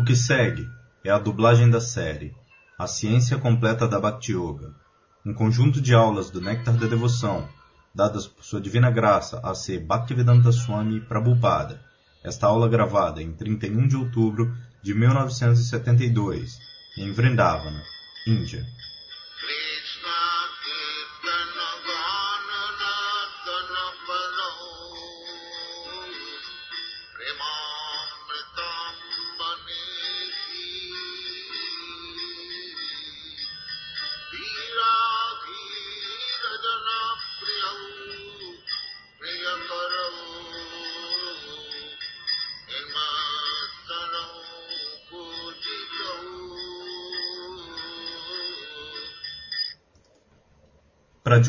O que segue é a dublagem da série A Ciência Completa da Bhakti Yoga, um conjunto de aulas do Néctar da Devoção, dadas por Sua Divina Graça a ser Bhaktivedanta Swami Prabhupada. Esta aula gravada em 31 de outubro de 1972, em Vrindavana, Índia.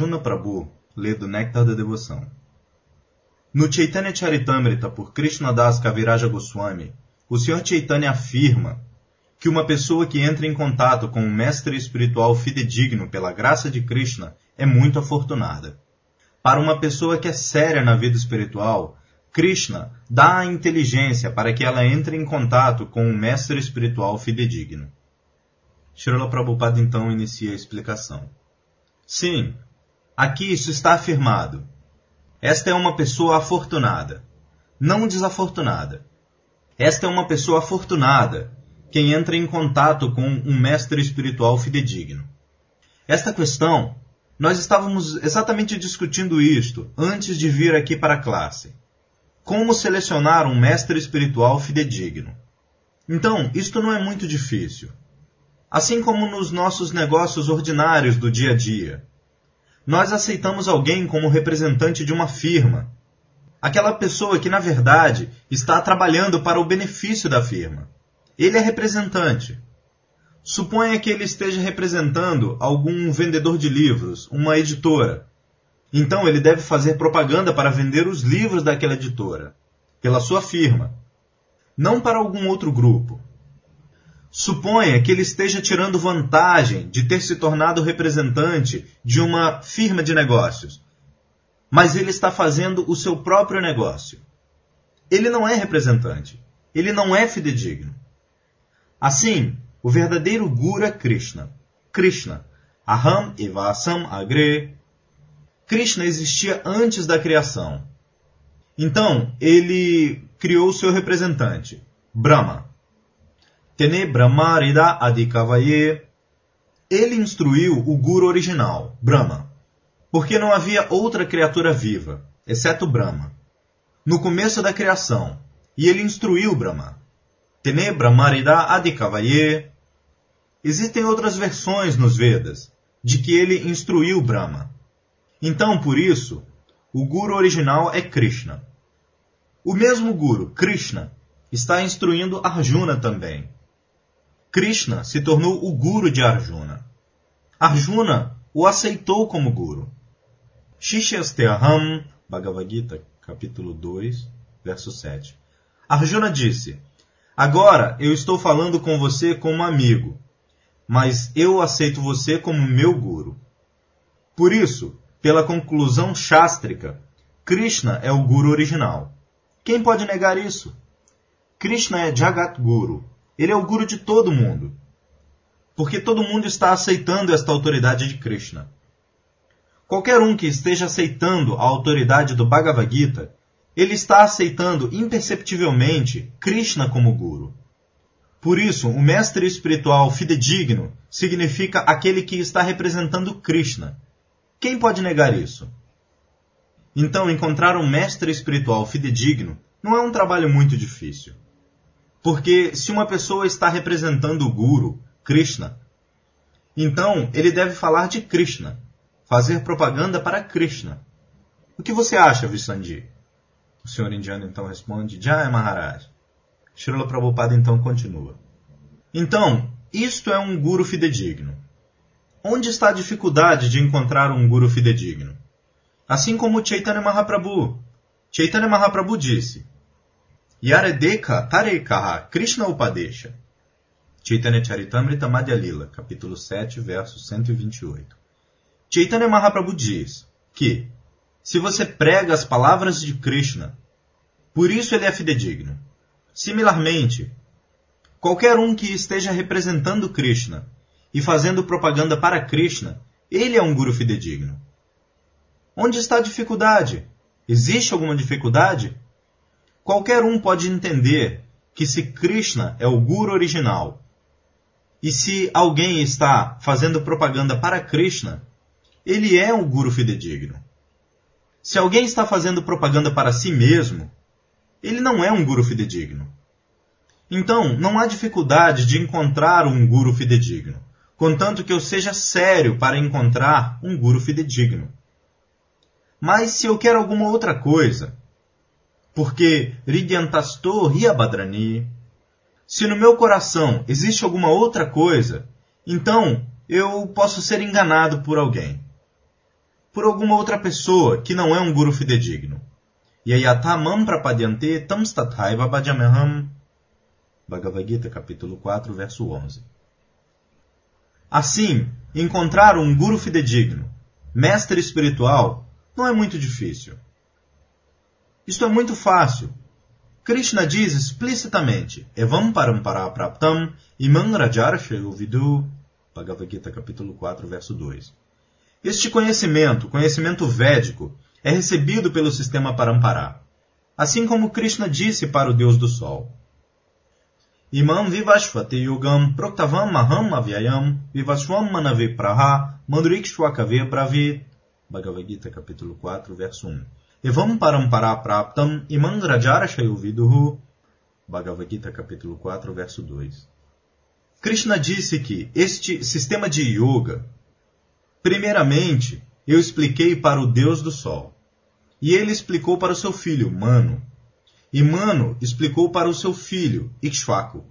Pradyumna Prabhu lê do Néctar da Devoção. No Chaitanya Charitamrita por Krishnadas Kaviraja Goswami, o Sr. Chaitanya afirma que uma pessoa que entra em contato com um mestre espiritual fidedigno pela graça de Krishna é muito afortunada. Para uma pessoa que é séria na vida espiritual, Krishna dá a inteligência para que ela entre em contato com um mestre espiritual fidedigno. Srila Prabhupada então inicia a explicação. Sim, aqui isso está afirmado. Esta é uma pessoa afortunada, não desafortunada. Esta é uma pessoa afortunada, quem entra em contato com um mestre espiritual fidedigno. Esta questão, nós estávamos exatamente discutindo isto antes de vir aqui para a classe. Como selecionar um mestre espiritual fidedigno? Então, isto não é muito difícil assim como nos nossos negócios ordinários do dia a dia. Nós aceitamos alguém como representante de uma firma, aquela pessoa que, na verdade, está trabalhando para o benefício da firma. Ele é representante. Suponha que ele esteja representando algum vendedor de livros, uma editora. Então ele deve fazer propaganda para vender os livros daquela editora, pela sua firma, não para algum outro grupo. Suponha que ele esteja tirando vantagem de ter se tornado representante de uma firma de negócios, mas ele está fazendo o seu próprio negócio. Ele não é representante, ele não é fidedigno. Assim, o verdadeiro Guru é Krishna. Krishna, Aham Evasam Agre. Krishna existia antes da criação. Então, ele criou o seu representante, Brahma. Tene Brahmarida Adikavaye. Ele instruiu o Guru original, Brahma, porque não havia outra criatura viva, exceto Brahma, no começo da criação, e ele instruiu Brahma. Tene Brahmarida Adikavaye. Existem outras versões nos Vedas de que ele instruiu Brahma. Então, por isso, o Guru original é Krishna. O mesmo Guru, Krishna, está instruindo Arjuna também. Krishna se tornou o guru de Arjuna. Arjuna o aceitou como guru. Shishyasteham, Bhagavad Gita, capítulo 2, verso 7. Arjuna disse: Agora eu estou falando com você como amigo, mas eu aceito você como meu guru. Por isso, pela conclusão chástrica, Krishna é o guru original. Quem pode negar isso? Krishna é Jagat Guru, ele é o guru de todo mundo. Porque todo mundo está aceitando esta autoridade de Krishna. Qualquer um que esteja aceitando a autoridade do Bhagavad Gita, ele está aceitando imperceptivelmente Krishna como guru. Por isso, o mestre espiritual fidedigno significa aquele que está representando Krishna. Quem pode negar isso? Então, encontrar um mestre espiritual fidedigno não é um trabalho muito difícil. Porque se uma pessoa está representando o Guru, Krishna, então ele deve falar de Krishna, fazer propaganda para Krishna. O que você acha, Vissandi? O senhor indiano então responde, Jai Maharaj. Srila Prabhupada então continua. Então, isto é um guru fidedigno. Onde está a dificuldade de encontrar um guru fidedigno? Assim como Chaitanya Mahaprabhu. Chaitanya Mahaprabhu disse, Yaredeka Tarekaha Krishna Upadesha. Chaitanya Charitamrita Madhya Lila, capítulo 7, verso 128. Chaitanya Mahaprabhu diz que, se você prega as palavras de Krishna, por isso ele é fidedigno. Similarmente, Qualquer um que esteja representando Krishna e fazendo propaganda para Krishna, ele é um guru fidedigno. Onde está a dificuldade? Existe alguma dificuldade? Qualquer um pode entender que se Krishna é o guru original e se alguém está fazendo propaganda para Krishna, ele é um guru fidedigno. Se alguém está fazendo propaganda para si mesmo, ele não é um guru fidedigno. Então, não há dificuldade de encontrar um guru fidedigno, contanto que eu seja sério para encontrar um guru fidedigno. Mas se eu quero alguma outra coisa, porque Ridyantasto Riabadrani, se no meu coração existe alguma outra coisa, então eu posso ser enganado por alguém. Por alguma outra pessoa que não é um guru fidedigno. Yayatamam prapadyante tam stathaiva bhajameham. Bhagavad Gita, capítulo 4, verso 11. Assim, encontrar um guru fidedigno, mestre espiritual, não é muito difícil. Isto é muito fácil. Krishna diz explicitamente: Evam parampara praptam imam rajarsha vidu. Bhagavad Gita, capítulo 4, verso 2. Este conhecimento, conhecimento védico, é recebido pelo sistema Parampara, assim como Krishna disse para o Deus do Sol. Imam vivashvate yugam proktavam maham avyayam vivashvam manave praha mandrikshwakave bravit. Bhagavad Gita, capítulo 4, verso 1. Evam parampara praptam imam rajara shayuviduhu. Bhagavad Gita, capítulo 4, verso 2. Krishna disse que este sistema de yoga, primeiramente, eu expliquei para o Deus do Sol. E ele explicou para o seu filho, Mano. E Mano explicou para o seu filho, Ikshvaku.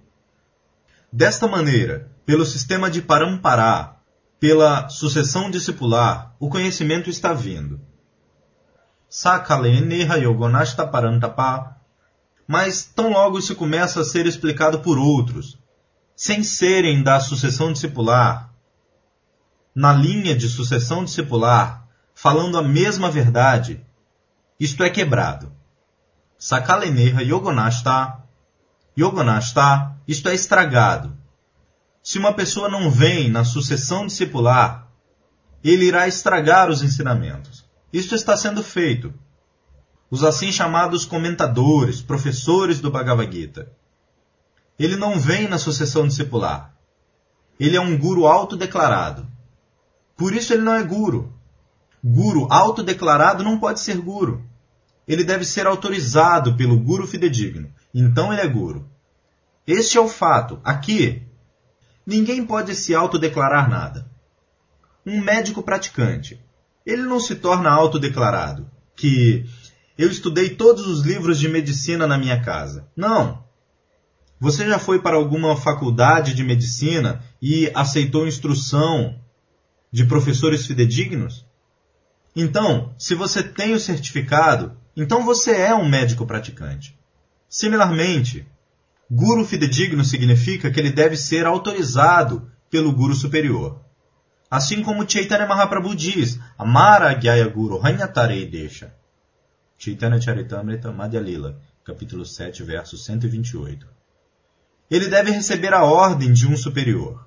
Desta maneira, pelo sistema de Parampará, pela sucessão discipular, o conhecimento está vindo. Sakalene Hayogonashta Parantapa. Mas tão logo isso começa a ser explicado por outros, sem serem da sucessão discipular, na linha de sucessão discipular, falando a mesma verdade, isto é quebrado. Sakaleneha Yogonashta. Yogonashta, isto é estragado. Se uma pessoa não vem na sucessão discipular, ele irá estragar os ensinamentos. Isto está sendo feito. Os assim chamados comentadores, professores do Bhagavad Gita. Ele não vem na sucessão discipular. Ele é um guru autodeclarado. Por isso ele não é guru. Guru autodeclarado não pode ser guru. Ele deve ser autorizado pelo guru fidedigno. Então ele é guru. Este é o fato. Aqui, Ninguém pode se autodeclarar nada. Um médico praticante, ele não se torna autodeclarado, que eu estudei todos os livros de medicina na minha casa. Não. Você já foi para alguma faculdade de medicina e aceitou instrução de professores fidedignos? Então, se você tem o certificado, então você é um médico praticante. Similarmente, Guru fidedigno significa que ele deve ser autorizado pelo Guru superior. Assim como Chaitanya Mahaprabhu diz, Amara Gyaya Guru Hanyatarei Desha. Chaitanya Charitamrita Madhya Lila, capítulo 7, verso 128. Ele deve receber a ordem de um superior.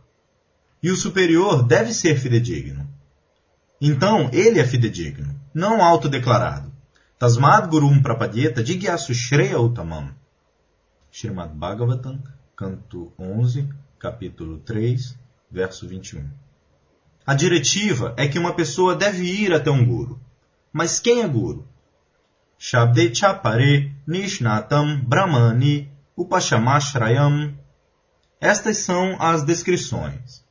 E o superior deve ser fidedigno. Então, ele é fidedigno, não autodeclarado. Tasmad Gurum Prapadyeta Jigyasu Shreya Uttamam. Srimad Bhagavatam, canto 11, capítulo 3, verso 21. A diretiva é que uma pessoa deve ir até um guru. Mas quem é guru? Shabde Chapare Nishnatam Brahmani Upashamashrayam. Estas são as descrições.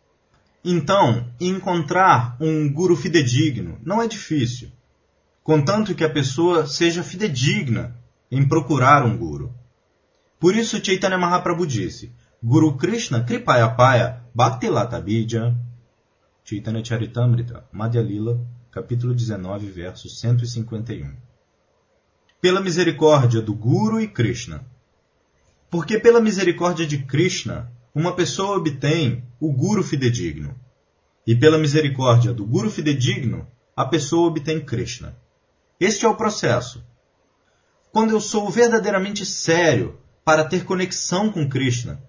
Então, encontrar um guru fidedigno não é difícil, contanto que a pessoa seja fidedigna em procurar um guru. Por isso Chaitanya Mahaprabhu disse, Guru Krishna Kripayapaya Bhaktilata Bija, Chaitanya Charitamrita, Madhya Lila, capítulo 19, verso 151. Pela misericórdia do Guru e Krishna. Porque pela misericórdia de Krishna, uma pessoa obtém o Guru fidedigno. E pela misericórdia do Guru fidedigno, a pessoa obtém Krishna. Este é o processo. Quando eu sou verdadeiramente sério para ter conexão com Krishna.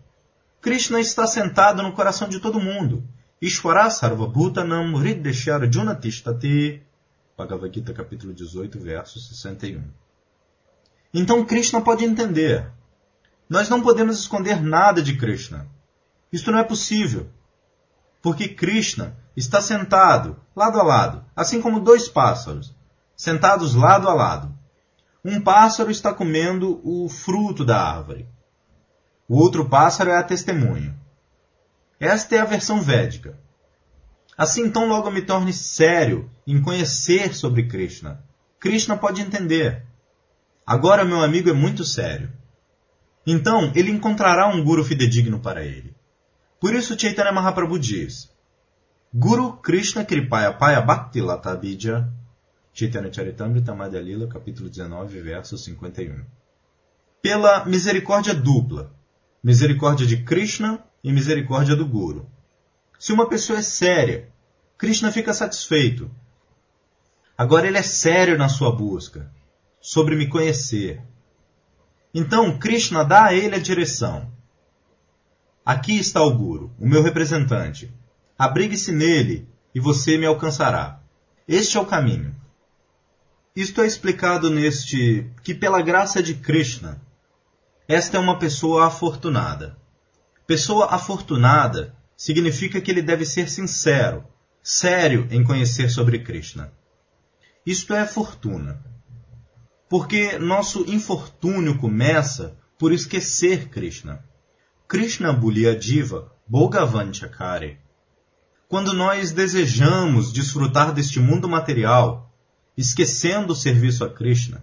Krishna está sentado no coração de todo mundo. Ishvara Sarvabhutanam Hriddeshara Junatishtate. Bhagavad Gita, capítulo 18, verso 61. Então Krishna pode entender. Nós não podemos esconder nada de Krishna. Isto não é possível. Porque Krishna está sentado, lado a lado, assim como dois pássaros, sentados lado a lado. Um pássaro está comendo o fruto da árvore. O outro pássaro é a testemunha. Esta é a versão védica. Assim, então, logo me torne sério em conhecer sobre Krishna. Krishna pode entender. Agora, meu amigo é muito sério. Então, ele encontrará um guru fidedigno para ele. Por isso, Chaitanya Mahaprabhu diz: Guru Krishna Kripaya Paya Bhakti Latabidya. Chaitanya Charitamrita Madhya Lila, capítulo 19, verso 51. Pela misericórdia dupla, misericórdia de Krishna e misericórdia do Guru. Se uma pessoa é séria, Krishna fica satisfeito. Agora ele é sério na sua busca, sobre me conhecer. Então Krishna dá a ele a direção. Aqui está o Guru, o meu representante. Abrigue-se nele e você me alcançará. Este é o caminho. Isto é explicado neste que, pela graça de Krishna, esta é uma pessoa afortunada. Pessoa afortunada significa que ele deve ser sincero, sério em conhecer sobre Krishna. Isto é fortuna. Porque nosso infortúnio começa por esquecer Krishna. Krishna Bulia Diva Bhogavanchakare. Quando nós desejamos desfrutar deste mundo material, esquecendo o serviço a Krishna,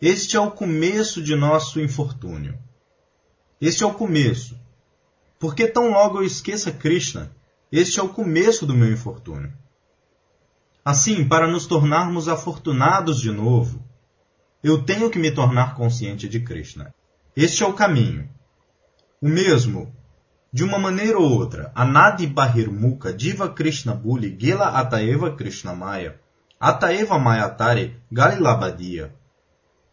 este é o começo de nosso infortúnio. Este é o começo. Porque tão logo eu esqueça Krishna, este é o começo do meu infortúnio. Assim, para nos tornarmos afortunados de novo, eu tenho que me tornar consciente de Krishna. Este é o caminho. O mesmo, de uma maneira ou outra, Anadi Bahirmuka Diva Krishna Buli Gela Ataeva Krishna Maya Ataeva Mayatare Galilabadia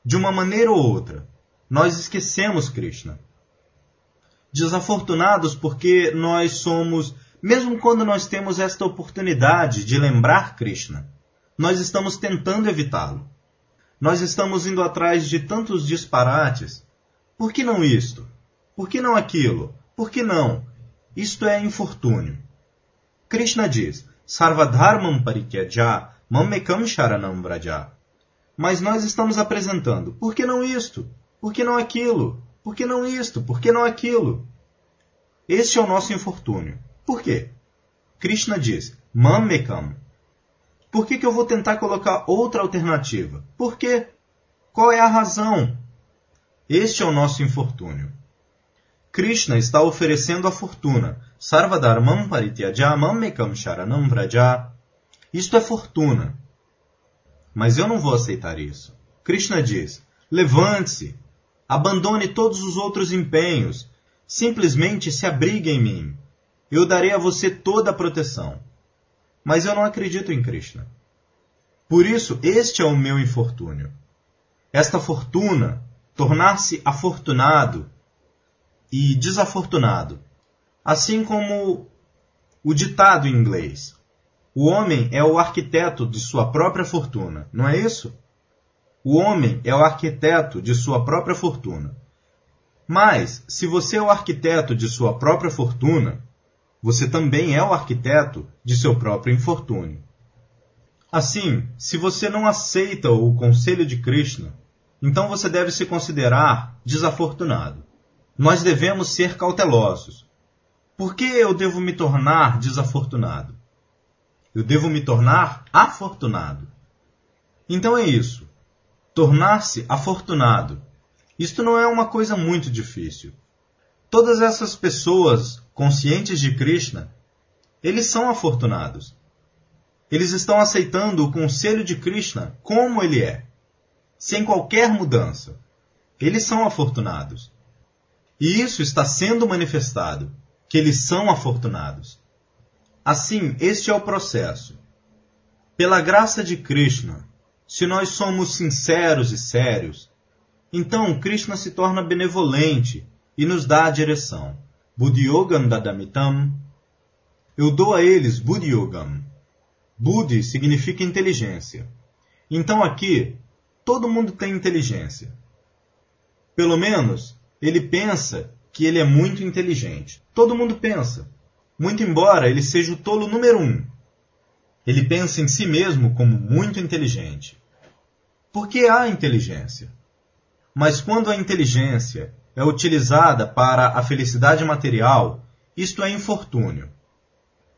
de uma maneira ou outra, nós esquecemos Krishna. Desafortunados porque nós somos, mesmo quando nós temos esta oportunidade de lembrar Krishna, nós estamos tentando evitá-lo. Nós estamos indo atrás de tantos disparates. Por que não isto? Por que não aquilo? Por que não? Isto é infortúnio. Krishna diz: Sarvadharmam parikyaja mamekam sharanam vraja. Mas nós estamos apresentando. Por que não isto? Por que não aquilo? Por que não isto? Por que não aquilo? Este é o nosso infortúnio. Por quê? Krishna diz, Mammekam. Por que, que eu vou tentar colocar outra alternativa? Por quê? Qual é a razão? Este é o nosso infortúnio. Krishna está oferecendo a fortuna. Sarvadharmam parityaja mammekam sharanam vraja. Isto é fortuna. Mas eu não vou aceitar isso. Krishna diz: levante-se, abandone todos os outros empenhos, simplesmente se abrigue em mim. Eu darei a você toda a proteção. Mas eu não acredito em Krishna. Por isso, este é o meu infortúnio. Esta fortuna, tornar-se afortunado e desafortunado, assim como o ditado em inglês: o homem é o arquiteto de sua própria fortuna, não é isso? O homem é o arquiteto de sua própria fortuna. Mas, se você é o arquiteto de sua própria fortuna, você também é o arquiteto de seu próprio infortúnio. Assim, se você não aceita o conselho de Krishna, então você deve se considerar desafortunado. Nós devemos ser cautelosos. Por que eu devo me tornar desafortunado? Eu devo me tornar afortunado. Então é isso. Tornar-se afortunado. Isto não é uma coisa muito difícil. Todas essas pessoas conscientes de Krishna, eles são afortunados. Eles estão aceitando o conselho de Krishna como ele é, sem qualquer mudança. Eles são afortunados. E isso está sendo manifestado, que eles são afortunados. Assim, este é o processo. Pela graça de Krishna, se nós somos sinceros e sérios, então Krishna se torna benevolente e nos dá a direção. Buddhyogam dadamitam. Eu dou a eles Buddhyogam. Buddhi significa inteligência. Então aqui, todo mundo tem inteligência. Pelo menos, ele pensa que ele é muito inteligente. Todo mundo pensa. Muito embora ele seja o tolo número um. Ele pensa em si mesmo como muito inteligente. Porque há inteligência. Mas quando a inteligência é utilizada para a felicidade material, isto é infortúnio.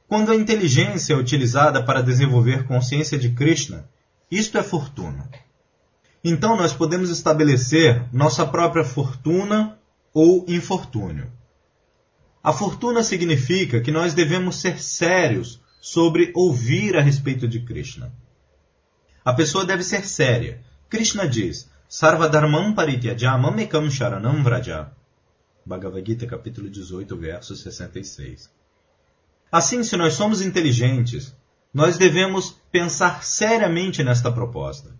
Quando a inteligência é utilizada para desenvolver consciência de Krishna, isto é fortuna. Então nós podemos estabelecer nossa própria fortuna ou infortúnio. A fortuna significa que nós devemos ser sérios sobre ouvir a respeito de Krishna. A pessoa deve ser séria. Krishna diz: Sarvadharmam parityaja mamekam sharanam vraja. Bhagavad Gita, capítulo 18, verso 66. Assim, se nós somos inteligentes, nós devemos pensar seriamente nesta proposta.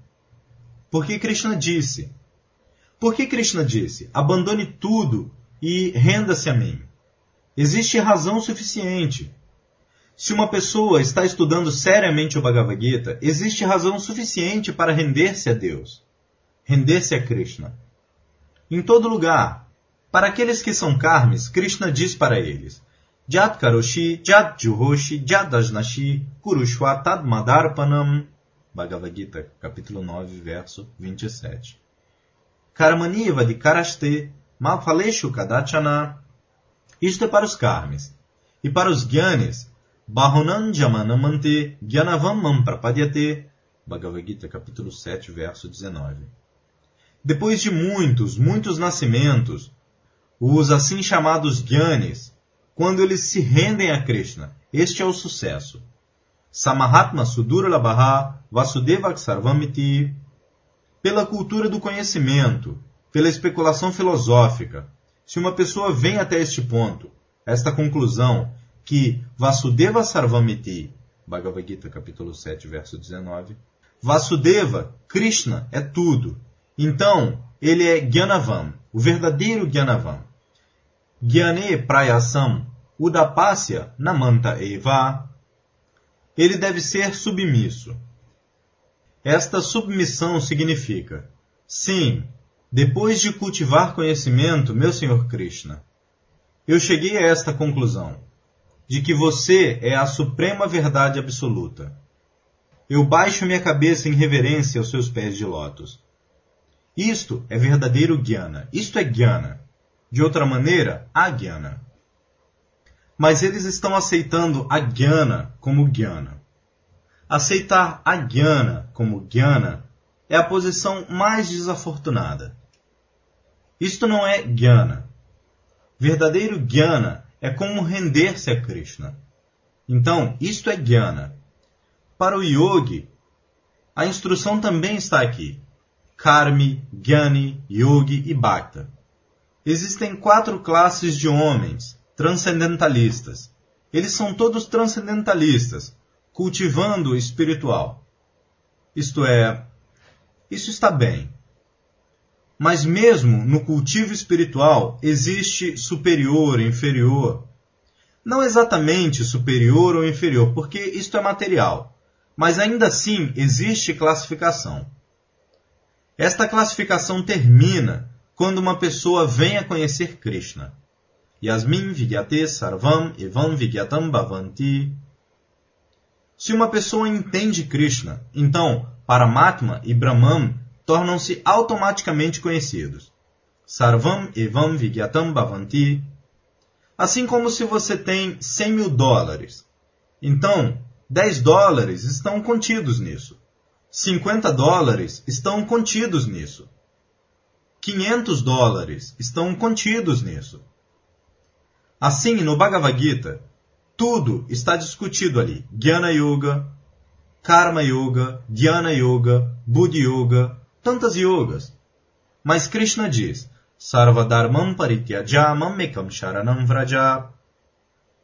Porque Krishna disse: Por que Krishna disse: Abandone tudo e renda-se a mim? Existe razão suficiente. Se uma pessoa está estudando seriamente o Bhagavad Gita, existe razão suficiente para render-se a Deus, render-se a Krishna. Em todo lugar, para aqueles que são karmis, Krishna diz para eles: Jat karoshi, jat juhoshi, jat ajnashi, kurushwa tadmadarpanam. Bhagavad Gita, capítulo 9, verso 27. Karamaniva de karaste, malfaleshu kadachana. Isto é para os karmis. E para os gyanis, Bahunan Jamanamante Gyanavam Prapadyate. Bhagavad Gita, capítulo 7, verso 19. Depois de muitos, muitos nascimentos, os assim chamados Gyanis, quando eles se rendem a Krishna, este é o sucesso. Samahatma Sudurlabhaha Vasudevak Sarvamiti. Pela cultura do conhecimento, pela especulação filosófica, se uma pessoa vem até este ponto, esta conclusão, que Vasudeva Sarvamiti, Bhagavad Gita capítulo 7, verso 19, Vasudeva, Krishna, é tudo. Então, ele é Gyanavam, o verdadeiro Gyanavam. Gyane Prayasam, Udapasya Namanta Eva. Ele deve ser submisso. Esta submissão significa, sim, depois de cultivar conhecimento, meu Senhor Krishna, eu cheguei a esta conclusão de que você é a suprema verdade absoluta. Eu baixo minha cabeça em reverência aos seus pés de lótus. Isto é verdadeiro Jnana. Isto é Jnana. De outra maneira, Agyana. Mas eles estão aceitando a Jnana como Jnana. Aceitar a Jnana como Jnana é a posição mais desafortunada. Isto não é Jnana. Verdadeiro Jnana é como render-se a Krishna. Então, isto é Jnana. Para o yogi, a instrução também está aqui. Karmi, Jnani, Yogi e Bhakta. Existem quatro classes de homens transcendentalistas. Eles são todos transcendentalistas, cultivando o espiritual. Isto é, isso está bem. Mas mesmo no cultivo espiritual existe superior, inferior. Não exatamente superior ou inferior, porque isto é material. Mas ainda assim existe classificação. Esta classificação termina quando uma pessoa vem a conhecer Krishna. Yasmin Vigyate Sarvam Evam Vigyatam Bhavanti. Se uma pessoa entende Krishna, então Paramatma e Brahman tornam-se automaticamente conhecidos. Sarvam evam vigyatam bhavanti. Assim como se você tem 100 mil dólares. Então, 10 dólares estão contidos nisso. 50 dólares estão contidos nisso. 500 dólares estão contidos nisso. Assim, no Bhagavad Gita, tudo está discutido ali. Jnana Yoga, Karma Yoga, Dhyana Yoga, Buddha Yoga, tantas yogas. Mas Krishna diz, Sarvadharmam parityaja mamekam sharanam vraja.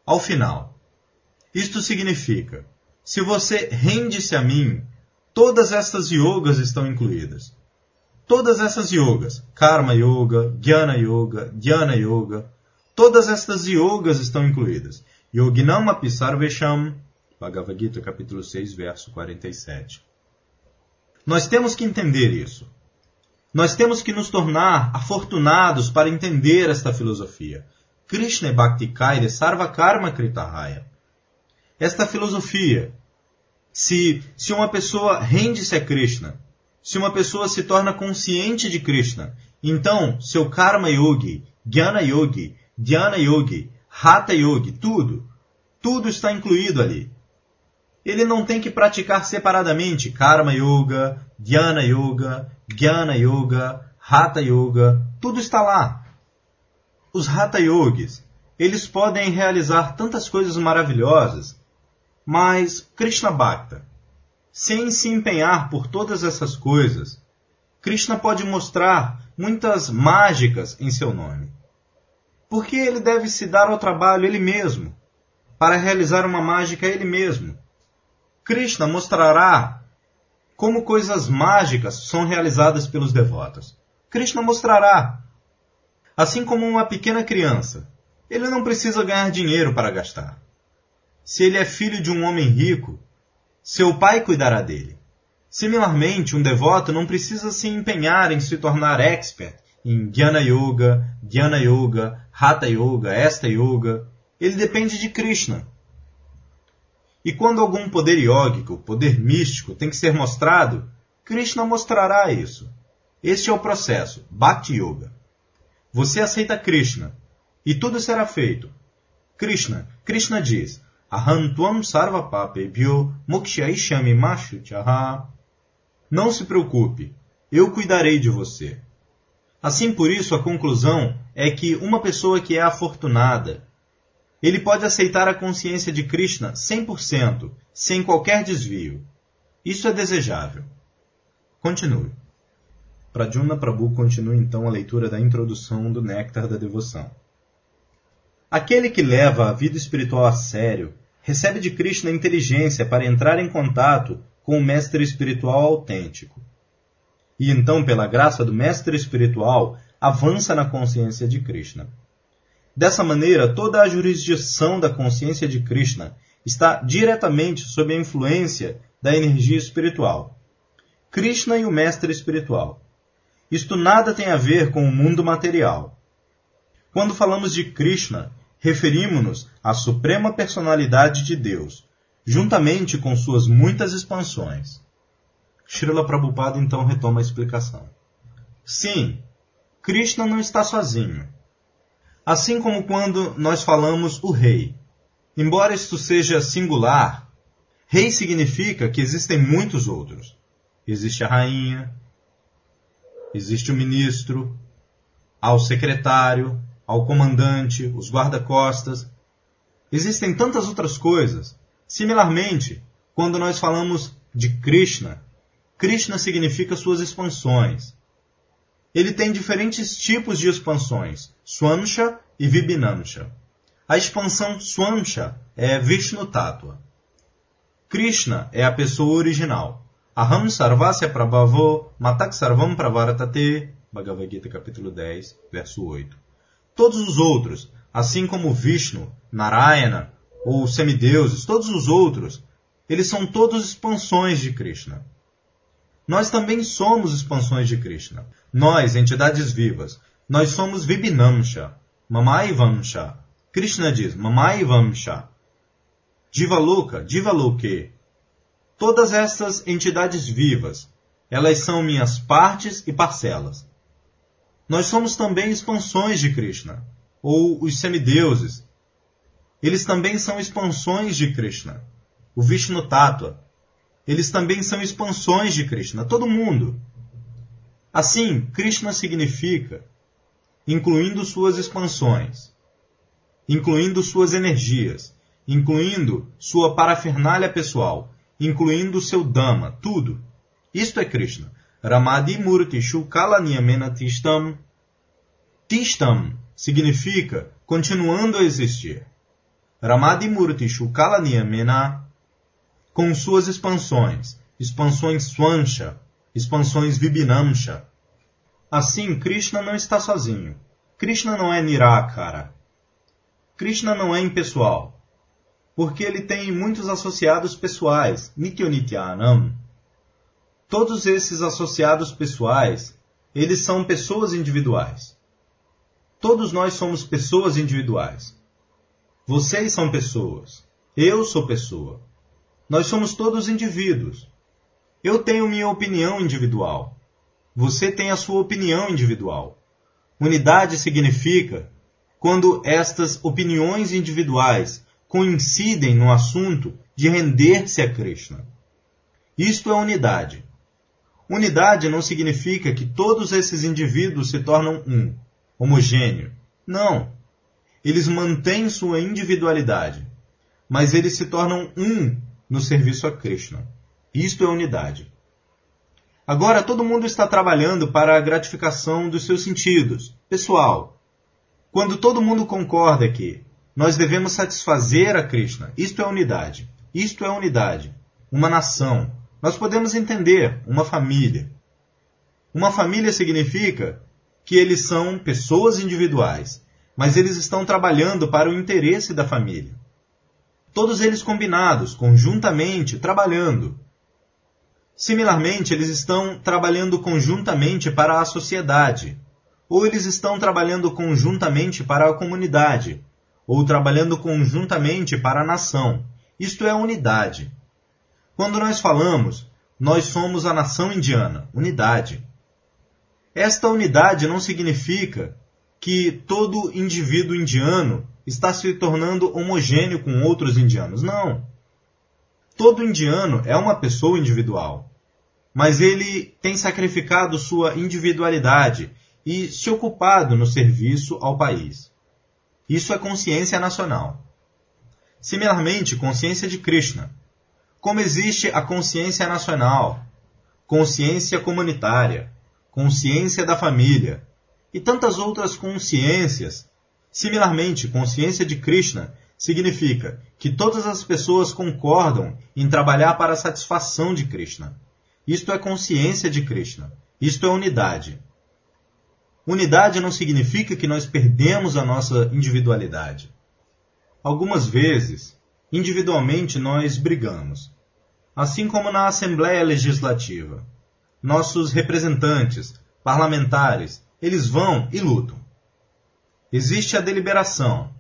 Ao final, isto significa, se você rende-se a mim, todas estas yogas estão incluídas. Todas essas yogas, Karma Yoga, Jnana Yoga, Dhyana Yoga, Todas estas yogas estão incluídas. Yoginam apisarvesham, Bhagavad Gita, capítulo 6, verso 47. Nós temos que entender isso. Nós temos que nos tornar afortunados para entender esta filosofia. Krishna Bhakti Kaide Sarva Karma Kritahaya. Esta filosofia, se, se uma pessoa rende-se a Krishna, se uma pessoa se torna consciente de Krishna, então seu Karma Yogi, Jnana Yogi, Dhyana Yogi, Hatha Yogi, tudo, tudo está incluído ali. Ele não tem que praticar separadamente Karma Yoga, Dhyana Yoga, Jnana Yoga, Hatha Yoga, tudo está lá. Os Hatha Yogis, eles podem realizar tantas coisas maravilhosas, mas Krishna Bhakta, sem se empenhar por todas essas coisas, Krishna pode mostrar muitas mágicas em seu nome. Porque ele deve se dar ao trabalho ele mesmo, para realizar uma mágica ele mesmo. Krishna mostrará como coisas mágicas são realizadas pelos devotos. Krishna mostrará. Assim como uma pequena criança, ele não precisa ganhar dinheiro para gastar. Se ele é filho de um homem rico, seu pai cuidará dele. Similarmente, um devoto não precisa se empenhar em se tornar expert em Jnana Yoga, Dhyana Yoga, Hatha Yoga, esta Yoga. Ele depende de Krishna. E quando algum poder yógico, poder místico, tem que ser mostrado, Krishna mostrará isso. Este é o processo, Bhakti Yoga. Você aceita Krishna e tudo será feito. Krishna, Krishna diz, Aham tuam sarva papebhyo mokshaishami mashuchaha. Não se preocupe, eu cuidarei de você. Assim por isso a conclusão é que uma pessoa que é afortunada, ele pode aceitar a consciência de Krishna 100%, sem qualquer desvio. Isso é desejável. Continue. Pradyumna Prabhu continua então a leitura da introdução do Néctar da Devoção. Aquele que leva a vida espiritual a sério recebe de Krishna inteligência para entrar em contato com o mestre espiritual autêntico. E então, pela graça do mestre espiritual, avança na consciência de Krishna. Dessa maneira, toda a jurisdição da consciência de Krishna está diretamente sob a influência da energia espiritual. Krishna e o mestre espiritual. Isto nada tem a ver com o mundo material. Quando falamos de Krishna, referimos-nos à suprema personalidade de Deus, juntamente com suas muitas expansões. Srila Prabhupada então retoma a explicação. Sim, Krishna não está sozinho. Assim como quando nós falamos o rei. Embora isto seja singular, rei significa que existem muitos outros. Existe a rainha, existe o ministro, ao secretário, ao comandante, os guarda-costas. Existem tantas outras coisas. Similarmente, quando nós falamos de Krishna, Krishna significa suas expansões ele tem diferentes tipos de expansões, Swamsha e Vibhinamsha. A expansão Swamsha é Vishnu Tattva. Krishna é a pessoa original. Aham Sarvasya Prabhavo Matak Sarvam Pravaratate, Bhagavad Gita capítulo 10, verso 8. Todos os outros, assim como Vishnu, Narayana ou semideuses, todos os outros, eles são todos expansões de Krishna. Nós também somos expansões de Krishna. Nós, entidades vivas, nós somos Vibhinamsha, Vamsha. Krishna diz Vamsha. Divaloka, Divaloke. Todas essas entidades vivas, elas são minhas partes e parcelas. Nós somos também expansões de Krishna, ou os semideuses. Eles também são expansões de Krishna. O Vishnu Tattva, eles também são expansões de Krishna, todo mundo. Assim, Krishna significa incluindo suas expansões, incluindo suas energias, incluindo sua parafernália pessoal, incluindo seu Dhamma, tudo. Isto é Krishna. Ramadi Murti Shukala Niyamena Tishtam. Tishtam significa continuando a existir. Ramadi Murti Shukala Niyamena com suas expansões, expansões Swansha, expansões Vibhinamsha. Assim, Krishna não está sozinho. Krishna não é Nirakara. Krishna não é impessoal, porque ele tem muitos associados pessoais, Nityanityanam. Todos esses associados pessoais, eles são pessoas individuais. Todos nós somos pessoas individuais. Vocês são pessoas. Eu sou pessoa. Nós somos todos indivíduos. Eu tenho minha opinião individual. Você tem a sua opinião individual. Unidade significa quando estas opiniões individuais coincidem no assunto de render-se a Krishna. Isto é unidade. Unidade não significa que todos esses indivíduos se tornam um, homogêneo. Não. Eles mantêm sua individualidade, mas eles se tornam um no serviço a Krishna. Isto é unidade. Agora todo mundo está trabalhando para a gratificação dos seus sentidos, pessoal. Quando todo mundo concorda que nós devemos satisfazer a Krishna, isto é unidade. Isto é unidade. Uma nação. Nós podemos entender uma família. Uma família significa que eles são pessoas individuais, mas eles estão trabalhando para o interesse da família. Todos eles combinados, conjuntamente, trabalhando. Similarmente, eles estão trabalhando conjuntamente para a sociedade, ou eles estão trabalhando conjuntamente para a comunidade, ou trabalhando conjuntamente para a nação. Isto é unidade. Quando nós falamos, nós somos a nação indiana, unidade. Esta unidade não significa que todo indivíduo indiano está se tornando homogêneo com outros indianos. Não. Todo indiano é uma pessoa individual, mas ele tem sacrificado sua individualidade e se ocupado no serviço ao país. Isso é consciência nacional. Similarmente, consciência de Krishna. Como existe a consciência nacional, consciência comunitária, consciência da família e tantas outras consciências, similarmente, consciência de Krishna significa que todas as pessoas concordam em trabalhar para a satisfação de Krishna. Isto é consciência de Krishna. Isto é unidade. Unidade não significa que nós perdemos a nossa individualidade. Algumas vezes, individualmente, nós brigamos. Assim como na Assembleia Legislativa. Nossos representantes, parlamentares, eles vão e lutam. Existe a deliberação,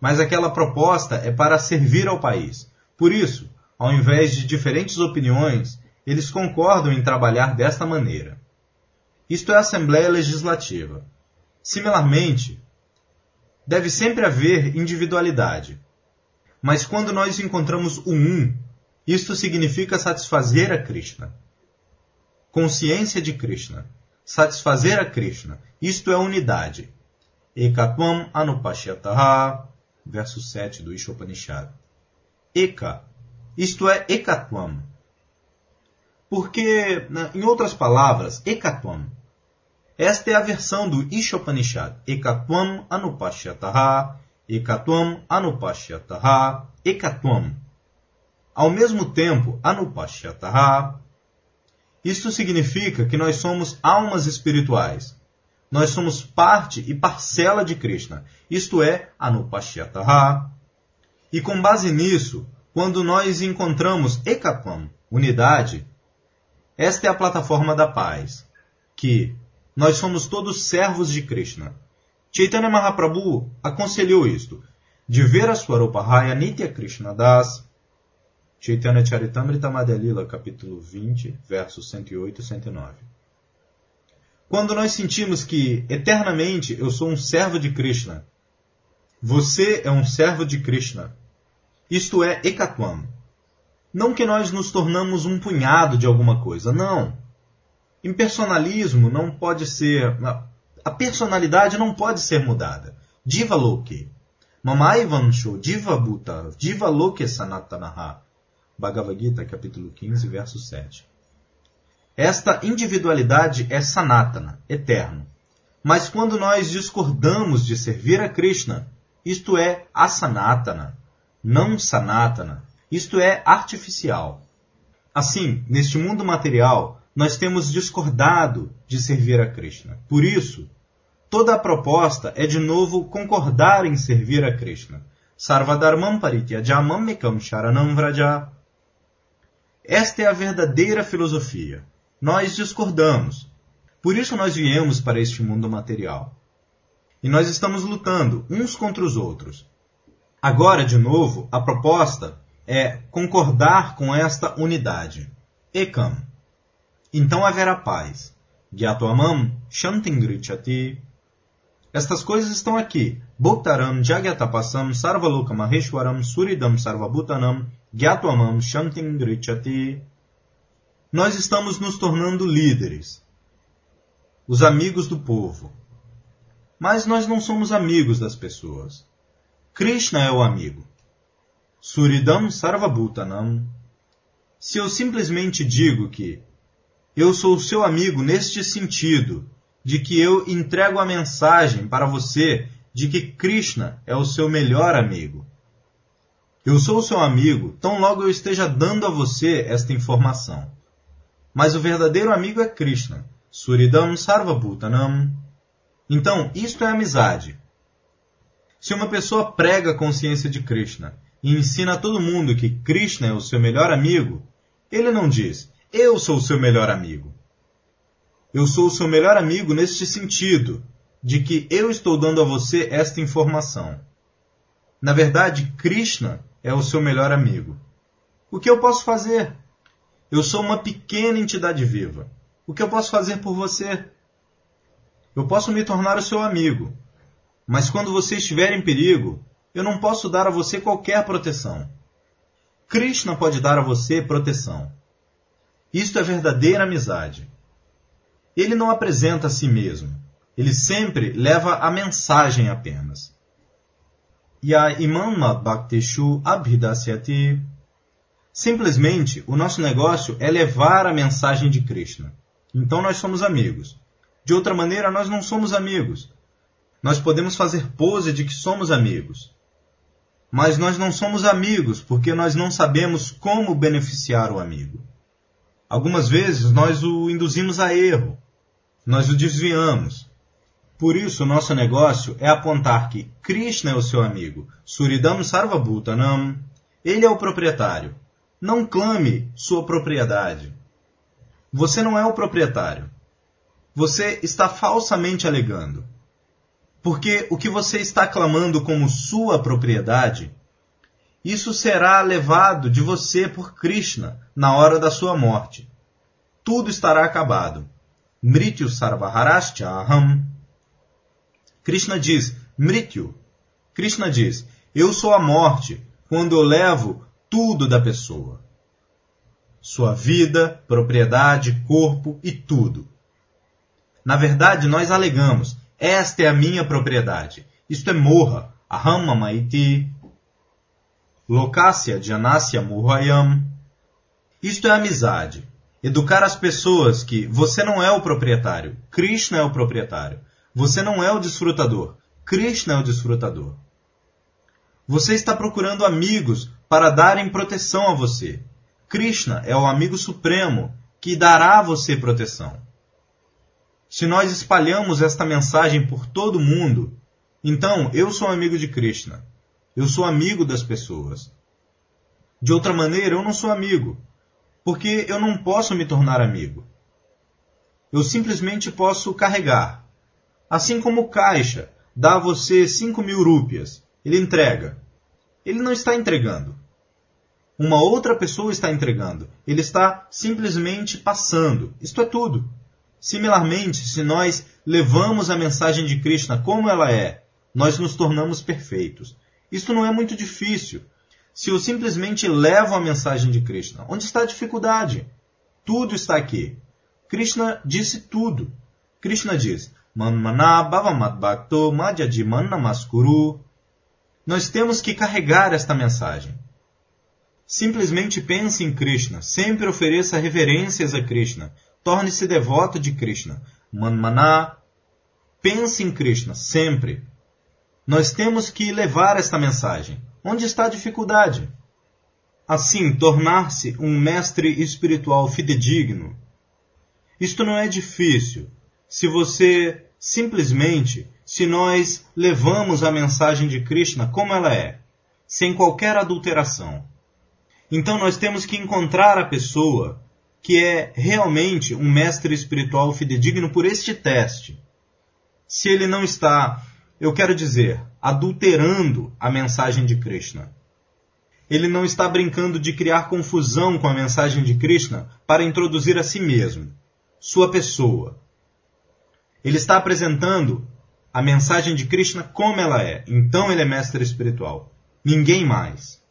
mas aquela proposta é para servir ao país. Por isso, ao invés de diferentes opiniões, eles concordam em trabalhar desta maneira. Isto é a Assembleia Legislativa. Similarmente, deve sempre haver individualidade. Mas quando nós encontramos o um, isto significa satisfazer a Krishna. Consciência de Krishna. Satisfazer a Krishna. Isto é unidade. Ekatvam anupashyataha, verso 7 do Ishopanishad. Eka, isto é Ekatvam. Porque, em outras palavras, Ekatvam esta é a versão do Ishopanishad. Ekatvam anupashyataha, ekatvam anupashyataha, ekatvam. Ao mesmo tempo, anupashyataha. Isto significa que nós somos almas espirituais. Nós somos parte e parcela de Krishna. Isto é, anupashyataha. E com base nisso, quando nós encontramos ekatvam, unidade, esta é a plataforma da paz, que nós somos todos servos de Krishna. Chaitanya Mahaprabhu aconselhou isto, de ver a Swarupahaya Nitya Krishna Das, Chaitanya Charitamrita Madhyalila, capítulo 20, versos 108 e 109. Quando nós sentimos que eternamente eu sou um servo de Krishna, você é um servo de Krishna, isto é Ekatwam. Não que nós nos tornamos um punhado de alguma coisa, não. Impersonalismo não pode ser. A personalidade não pode ser mudada. Diva Loki. Mamaivansho Diva Bhuta. Diva Loki Sanatanaha. Bhagavad Gita, capítulo 15, verso 7. Esta individualidade é sanatana, eterno. Mas quando nós discordamos de servir a Krishna, isto é asanatana, não sanatana, isto é artificial. Assim, neste mundo material, nós temos discordado de servir a Krishna. Por isso, Toda a proposta é de novo concordar em servir a Krishna. Sarvadharmam parityajamam mekam sharanam vraja. Esta é a verdadeira filosofia. Nós discordamos. Por isso nós viemos para este mundo material. E nós estamos lutando uns contra os outros. Agora, de novo, a proposta é concordar com esta unidade. Ekam. Então haverá paz. Gyatwamam Shantingrichati. Estas coisas estão aqui. Bhoktaram Jagyatapasam Sarvaloka Maheshwaram Suridam Sarvabhutanam Gyatwamam Shantingrichati. Nós estamos nos tornando líderes, os amigos do povo. Mas nós não somos amigos das pessoas. Krishna é o amigo. Suridam Sarvabhutanam. Se eu simplesmente digo que eu sou seu amigo neste sentido, de que eu entrego a mensagem para você de que Krishna é o seu melhor amigo. Eu sou seu amigo, tão logo eu esteja dando a você esta informação. Mas o verdadeiro amigo é Krishna. Suridam Sarvabhutanam. Então, isto é amizade. Se uma pessoa prega a consciência de Krishna e ensina a todo mundo que Krishna é o seu melhor amigo, ele não diz, eu sou o seu melhor amigo. Eu sou o seu melhor amigo neste sentido, de que eu estou dando a você esta informação. Na verdade, Krishna é o seu melhor amigo. O que eu posso fazer? Eu sou uma pequena entidade viva. O que eu posso fazer por você? Eu posso me tornar o seu amigo, mas quando você estiver em perigo, eu não posso dar a você qualquer proteção. Krishna pode dar a você proteção. Isto é verdadeira amizade. Ele não apresenta a si mesmo. Ele sempre leva a mensagem apenas. Ya imamma bhakteshu abhidasyati. Simplesmente, o nosso negócio é levar a mensagem de Krishna. Então nós somos amigos. De outra maneira, nós não somos amigos. Nós podemos fazer pose de que somos amigos. Mas nós não somos amigos porque nós não sabemos como beneficiar o amigo. Algumas vezes nós o induzimos a erro, nós o desviamos. Por isso, o nosso negócio é apontar que Krishna é o seu amigo, Suridam Sarvabhutanam, ele é o proprietário. Não clame sua propriedade. Você não é o proprietário. Você está falsamente alegando. Porque o que você está clamando como sua propriedade, isso será levado de você por Krishna na hora da sua morte. Tudo estará acabado. Mrityu sarvaharaschaham. Krishna diz, Mrityu. Krishna diz, eu sou a morte quando eu levo tudo da pessoa. Sua vida, propriedade, corpo e tudo. Na verdade, nós alegamos, esta é a minha propriedade. Isto é morra. Aham mamaiti. Lokasya janasya murhayam. Isto é amizade. Educar as pessoas que você não é o proprietário. Krishna é o proprietário. Você não é o desfrutador. Krishna é o desfrutador. Você está procurando amigos para darem proteção a você. Krishna é o amigo supremo que dará a você proteção. Se nós espalhamos esta mensagem por todo mundo, então eu sou amigo de Krishna. Eu sou amigo das pessoas. De outra maneira, eu não sou amigo, porque eu não posso me tornar amigo. Eu simplesmente posso carregar. Assim como o caixa dá a você 5 mil rúpias, ele entrega. Ele não está entregando. Uma outra pessoa está entregando. Ele está simplesmente passando. Isto é tudo. Similarmente, se nós levamos a mensagem de Krishna como ela é, nós nos tornamos perfeitos. Isso não é muito difícil. Se eu simplesmente levo a mensagem de Krishna, onde está a dificuldade? Tudo está aqui. Krishna disse tudo. Krishna diz: Manmana bhavamadbhakto madhyajimannamaskuru. Nós temos que carregar esta mensagem. Simplesmente pense em Krishna, sempre ofereça reverências a Krishna, Torne-se devoto de Krishna. Manmaná, pense em Krishna sempre. Nós temos que levar esta mensagem. Onde está a dificuldade? Assim, tornar-se um mestre espiritual fidedigno. Isto não é difícil. Se você simplesmente se nós levamos a mensagem de Krishna como ela é, sem qualquer adulteração. Então nós temos que encontrar a pessoa que é realmente um mestre espiritual fidedigno por este teste. Se ele não está, eu quero dizer, adulterando a mensagem de Krishna. Ele não está brincando de criar confusão com a mensagem de Krishna para introduzir a si mesmo, sua pessoa. Ele está apresentando a mensagem de Krishna como ela é. Então ele é mestre espiritual. Ninguém mais.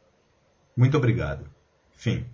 Muito obrigado. Fim.